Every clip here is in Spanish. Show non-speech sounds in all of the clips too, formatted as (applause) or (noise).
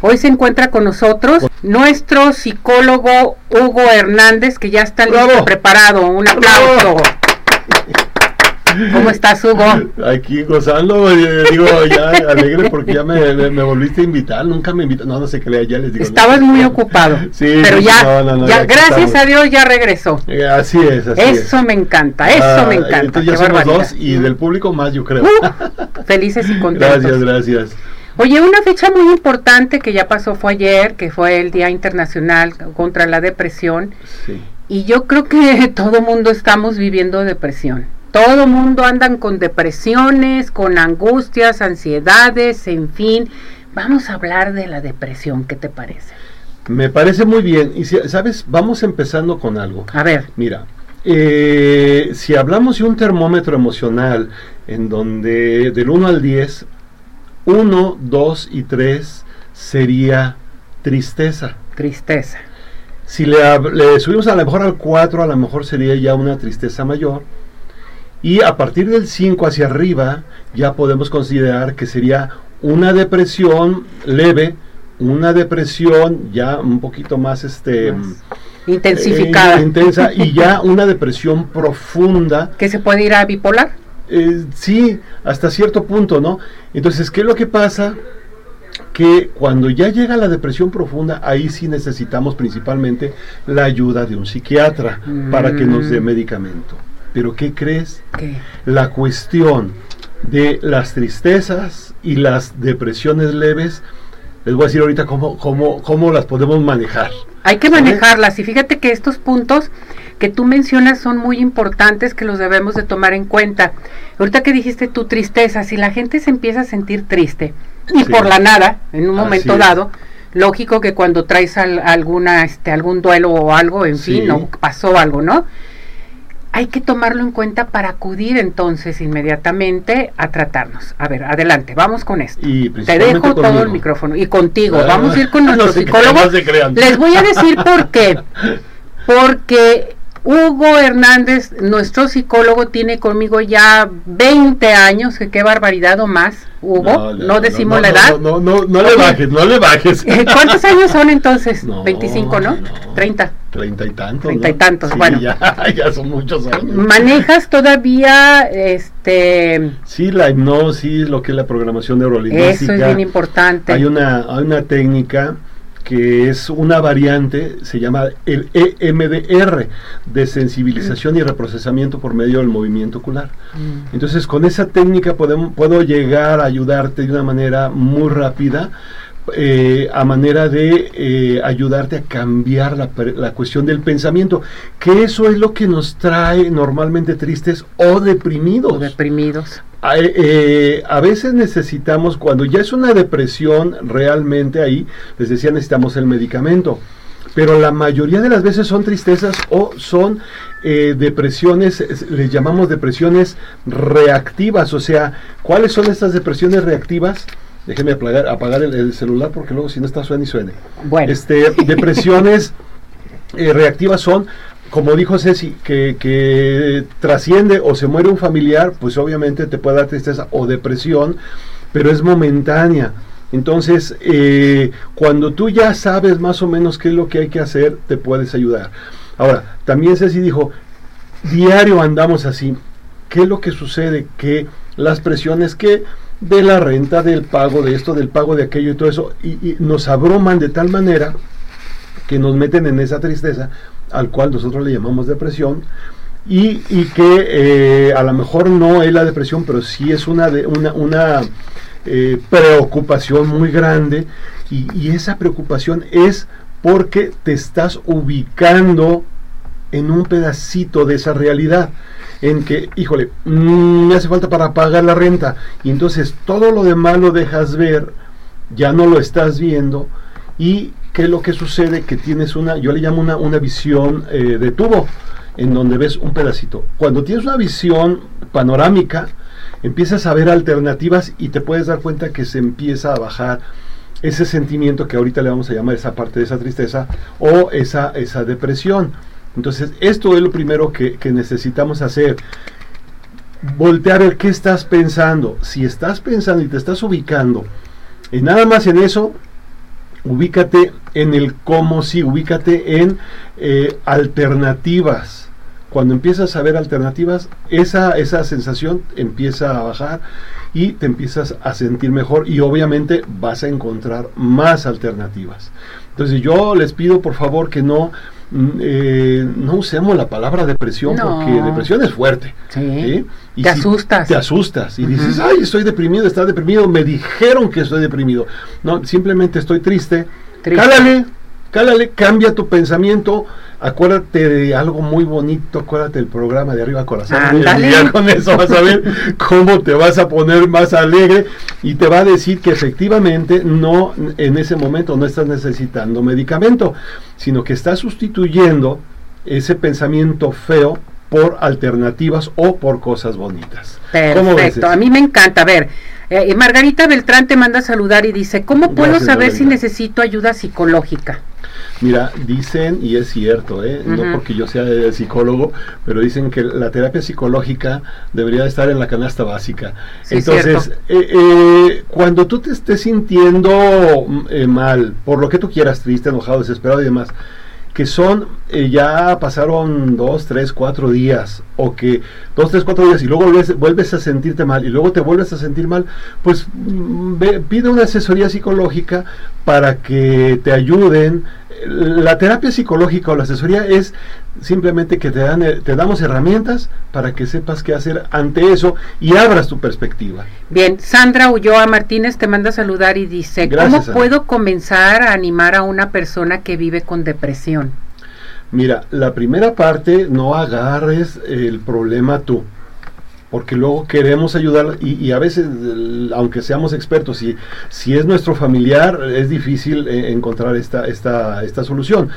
Hoy se encuentra con nosotros nuestro psicólogo Hugo Hernández, que ya está listo, preparado. Un aplauso. ¿Cómo estás, Hugo? Aquí gozando, eh, digo, ya alegre porque ya me, volviste a invitar, nunca me invitas, no, no sé qué le, ya les digo. Estabas muy ocupado. Sí, pero ya, ya, gracias a Dios ya regresó. Eh, así es, así Eso me encanta, eso ah, me encanta. Entonces ya somos dos y del público más, yo creo. Uh, felices y contentos. Gracias, gracias. Oye, una fecha muy importante que ya pasó fue ayer, que fue el Día Internacional contra la Depresión. Sí. Y yo creo que (laughs) todo mundo estamos viviendo depresión. Todo mundo andan con depresiones, con angustias, ansiedades, en fin. Vamos a hablar de la depresión, ¿qué te parece? Me parece muy bien. Y si, sabes, vamos empezando con algo. A ver. Mira, eh, si hablamos de un termómetro emocional en donde del 1 al 10 1, 2 y 3 sería tristeza. Tristeza. Si le, subimos a lo mejor al 4, a lo mejor sería ya una tristeza mayor. Y a partir del 5 hacia arriba, ya podemos considerar que sería una depresión leve, una depresión ya un poquito más este intensificada, eh, intensa y ya una depresión profunda que se puede ir a bipolar. Eh, sí, hasta cierto punto, ¿no? Entonces, ¿qué es lo que pasa? Que cuando ya llega la depresión profunda, ahí sí necesitamos principalmente la ayuda de un psiquiatra para que nos dé mm. medicamento. Pero ¿qué crees? La cuestión de las tristezas y las depresiones leves, les voy a decir ahorita cómo, cómo, cómo las podemos manejar. Hay que manejarlas y fíjate que estos puntos que tú mencionas son muy importantes que los debemos de tomar en cuenta. Ahorita que dijiste tu tristeza, si la gente se empieza a sentir triste y por la nada, en un momento dado, lógico que cuando traes alguna, este, algún duelo o algo, en fin, o pasó algo, ¿no? Hay que tomarlo en cuenta para acudir entonces inmediatamente a tratarnos. A ver, adelante, vamos con esto. Te dejo todo el micrófono y contigo. vamos a ir con (laughs) nuestro psicólogo. Les voy a decir por qué. (laughs) Porque Hugo Hernández, nuestro psicólogo, tiene conmigo ya 20 años, que qué barbaridad o más, Hugo, no, decimos la edad. No, no, no, le bajes, no le bajes. ¿Cuántos años son entonces? 25, ¿no? 30. 30 y tantos. 30 y tantos, bueno. Ya, (laughs) ya, son muchos años. ¿Manejas todavía este Sí, la hipnosis, lo que es la programación neurolingüística. Eso es bien importante. Hay una hay una técnica que es una variante, se llama el EMDR, de sensibilización y reprocesamiento por medio del movimiento ocular. Mm. Entonces, con esa técnica podemos, puedo llegar a ayudarte de una manera muy rápida eh, a manera de eh, ayudarte a cambiar la, la, cuestión del pensamiento, que eso es lo que nos trae normalmente tristes o deprimidos. O deprimidos. Eh, a veces necesitamos, cuando ya es una depresión realmente ahí, les decía, necesitamos el medicamento. Pero la mayoría de las veces son tristezas o son depresiones, les llamamos depresiones reactivas. O sea, ¿cuáles son estas depresiones reactivas? Déjeme apagar, apagar el, celular porque luego si no está suena y suene. Bueno. Este, depresiones (laughs) eh, reactivas son, como dijo Ceci, que, trasciende o se muere un familiar, pues obviamente te puede dar tristeza o depresión, pero es momentánea. Entonces, eh, cuando tú ya sabes más o menos qué es lo que hay que hacer, te puedes ayudar. Ahora, también Ceci dijo, diario andamos así. ¿Qué es lo que sucede? Que las presiones que de la renta, del pago de esto, del pago de aquello y todo eso, y, nos abruman de tal manera que nos meten en esa tristeza, al cual nosotros le llamamos depresión, y, y que eh, a lo mejor no es la depresión, pero sí es una, de, una, eh, preocupación muy grande, y, y esa preocupación es porque te estás ubicando en un pedacito de esa realidad en que, híjole, me hace falta para pagar la renta. Y entonces todo lo demás lo dejas ver, ya no lo estás viendo. Y qué es lo que sucede, que tienes una, yo le llamo una, una visión eh, de tubo, en donde ves un pedacito. Cuando tienes una visión panorámica, empiezas a ver alternativas y te puedes dar cuenta que se empieza a bajar ese sentimiento que ahorita le vamos a llamar esa parte de esa tristeza o esa, esa depresión. Entonces, esto es lo primero que, necesitamos hacer. Voltear a ver qué estás pensando. Si estás pensando y te estás ubicando y nada más en eso, ubícate en el cómo sí, ubícate en eh, alternativas. Cuando empiezas a ver alternativas, esa, esa sensación empieza a bajar y te empiezas a sentir mejor y obviamente vas a encontrar más alternativas. Entonces yo les pido por favor que no eh, no usemos la palabra depresión porque depresión es fuerte. Sí. Y te asustas. Te asustas y dices, ay, estoy deprimido, está deprimido, me dijeron que estoy deprimido. No, simplemente estoy triste. triste. Cálale, cálale, cambia tu pensamiento, acuérdate de algo muy bonito, acuérdate del programa de Arriba Corazón. Y ya con eso vas a ver cómo te vas a poner más alegre y te va a decir que efectivamente no en ese momento no estás necesitando medicamento, sino que estás sustituyendo ese pensamiento feo por alternativas o por cosas bonitas. Perfecto, a mí me encanta. A ver, eh, Margarita Beltrán te manda a saludar y dice, ¿cómo puedo saber si necesito ayuda psicológica? Mira, dicen, y es cierto, ¿eh? no porque yo sea psicólogo, pero dicen que la terapia psicológica debería estar en la canasta básica. Entonces, eh, eh, cuando tú te estés sintiendo mm, mal, por lo que tú quieras, triste, enojado, desesperado y demás, que son, eh, ya pasaron dos, tres, cuatro días, o que dos, tres, cuatro días y luego vuelves, a sentirte mal y luego te vuelves a sentir mal, pues mm, pide una asesoría psicológica para que te ayuden. La terapia psicológica o la asesoría es simplemente que te, dan, te damos herramientas para que sepas qué hacer ante eso y abras tu perspectiva. Bien, Sandra Ulloa Martínez te manda a saludar y dice, ¿cómo puedo comenzar a animar a una persona que vive con depresión? Mira, la primera parte, no agarres el problema tú porque luego queremos ayudar y, a veces, aunque seamos expertos, si, si es nuestro familiar, es difícil eh, encontrar esta, esta, esta solución.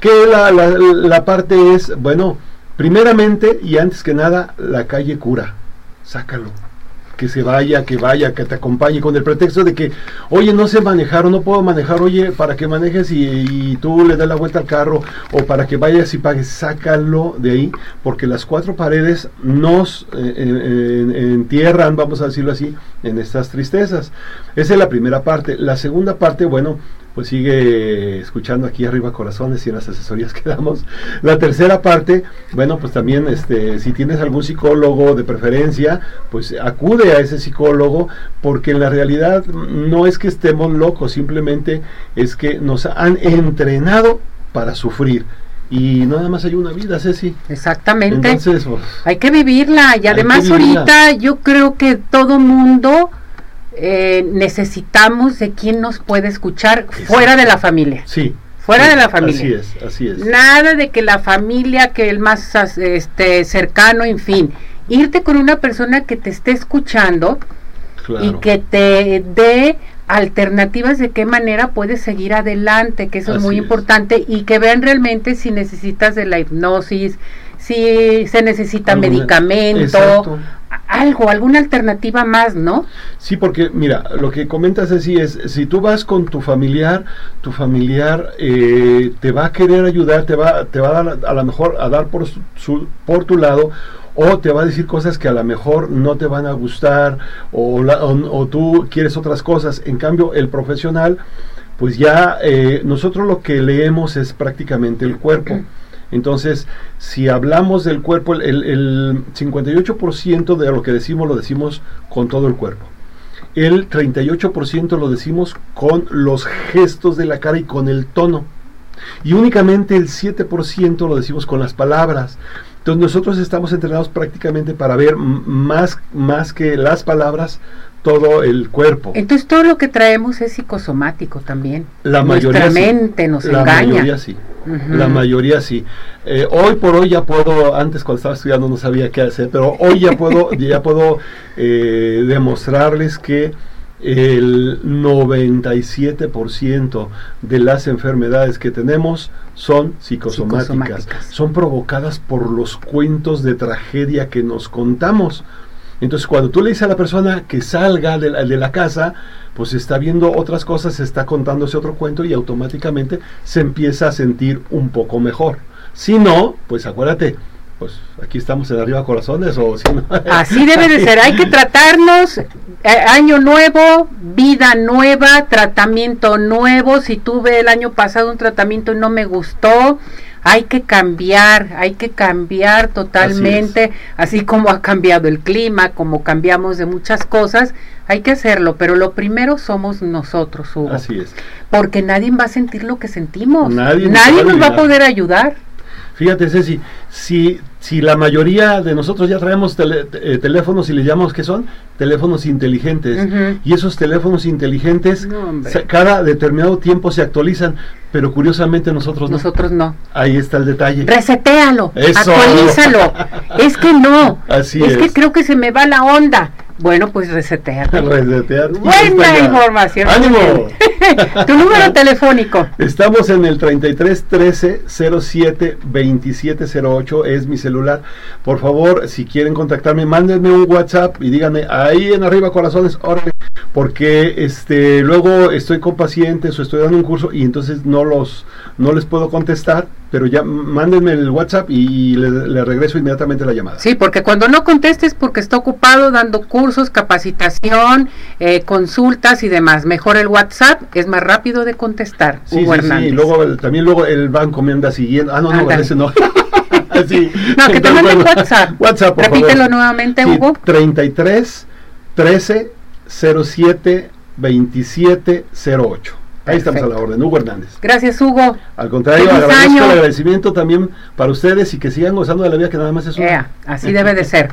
Que la, la, la parte es, bueno, primeramente y antes que nada, la calle cura, sácalo que se vaya, que vaya, que te acompañe, con el pretexto de que, oye, no sé manejar o no puedo manejar, oye, para que manejes y, tú le das la vuelta al carro o para que vayas y pagues, sácalo de ahí, porque las cuatro paredes nos eh, entierran, vamos a decirlo así, en estas tristezas. Esa es la primera parte. La segunda parte, bueno, pues sigue escuchando aquí arriba corazones y en las asesorías que damos. La tercera parte, bueno, pues también este, si tienes algún psicólogo de preferencia, pues acude a ese psicólogo, porque en la realidad no es que estemos locos, simplemente es que nos han entrenado para sufrir y nada más hay una vida, Ceci. Exactamente. Entonces, pues, hay que vivirla y además ahorita yo creo que todo mundo eh, necesitamos de quien nos puede escuchar fuera de la familia. Sí. Fuera de la familia. Así es, así es. Nada de que la familia, que el más este, cercano, en fin. Irte con una persona que te esté escuchando y que te dé alternativas de qué manera puedes seguir adelante, que eso es muy importante, y que vean realmente si necesitas de la hipnosis, si se necesita medicamento, algo, alguna alternativa más, ¿no? Sí, porque mira, lo que comentas así es, si tú vas con tu familiar, tu familiar eh, te va a querer ayudar, te va, te va a dar a lo mejor a dar por, su, por tu lado o te va a decir cosas que a lo mejor no te van a gustar o, o, tú quieres otras cosas. En cambio, el profesional, pues ya eh, nosotros lo que leemos es prácticamente el cuerpo. Entonces, si hablamos del cuerpo, el, el 58% de lo que decimos lo decimos con todo el cuerpo. El 38% lo decimos con los gestos de la cara y con el tono. Y únicamente el 7% lo decimos con las palabras. Entonces nosotros estamos entrenados prácticamente para ver más, más que las palabras, todo el cuerpo. Entonces todo lo que traemos es psicosomático también. La Nuestra mente nos la Mayoría sí. La mayoría sí. Eh, hoy por hoy ya puedo, antes cuando estaba estudiando no sabía qué hacer, pero hoy ya puedo, (laughs) ya puedo eh, demostrarles que el 97% de las enfermedades que tenemos son psicosomáticas. Son provocadas por los cuentos de tragedia que nos contamos. Entonces, cuando tú le dices a la persona que salga de la, de la casa, pues está viendo otras cosas, está contándose otro cuento y automáticamente se empieza a sentir un poco mejor. Si no, pues acuérdate, pues aquí estamos en arriba corazones o si no. (laughs) Así debe de ser, hay que tratarnos, eh, año nuevo, vida nueva, tratamiento nuevo, si tuve el año pasado un tratamiento y no me gustó, hay que cambiar, hay que cambiar totalmente, así, así, como ha cambiado el clima, como cambiamos de muchas cosas, hay que hacerlo, pero lo primero somos nosotros, Hugo. Así es. Porque nadie va a sentir lo que sentimos, nadie, nadie nos va a poder ayudar. Fíjate, Ceci, si, si la mayoría de nosotros ya traemos tele, eh, teléfonos y le llamamos que son teléfonos inteligentes, uh -huh. y esos teléfonos inteligentes no, cada determinado tiempo se actualizan, pero curiosamente nosotros no. Nosotros no. Ahí está el detalle. Resetéalo, Eso. actualízalo. es que no. (laughs) Así es, es que creo que se me va la onda. Bueno, pues reseteate. (laughs) Reseteate. Buena información. ¡Ánimo! (laughs) tu número (laughs) telefónico. Estamos en el 33 13 07 27 08, es mi celular. Por favor, si quieren contactarme, mándenme un WhatsApp y díganme ahí en arriba corazones, órale, porque este luego estoy con pacientes o estoy dando un curso y entonces no los no les puedo contestar, pero ya mándenme el WhatsApp y le, le regreso inmediatamente la llamada. Sí, porque cuando no contestes porque está ocupado dando cursos, capacitación, eh, consultas y demás. Mejor el WhatsApp es más rápido de contestar. Sí, Hugo sí, sí, luego el, también luego el banco me anda siguiendo. Ah, no, no, ese no. (laughs) sí. No, que te mande WhatsApp. WhatsApp, por Repítelo favor. nuevamente, sí, Hugo. 33 13 07 27 08. Ahí estamos a la orden, Hugo Hernández. Gracias, Hugo. Al contrario, agradezco el agradecimiento también para ustedes y que sigan gozando de la vida que nada más es una. Yeah, así debe de ser.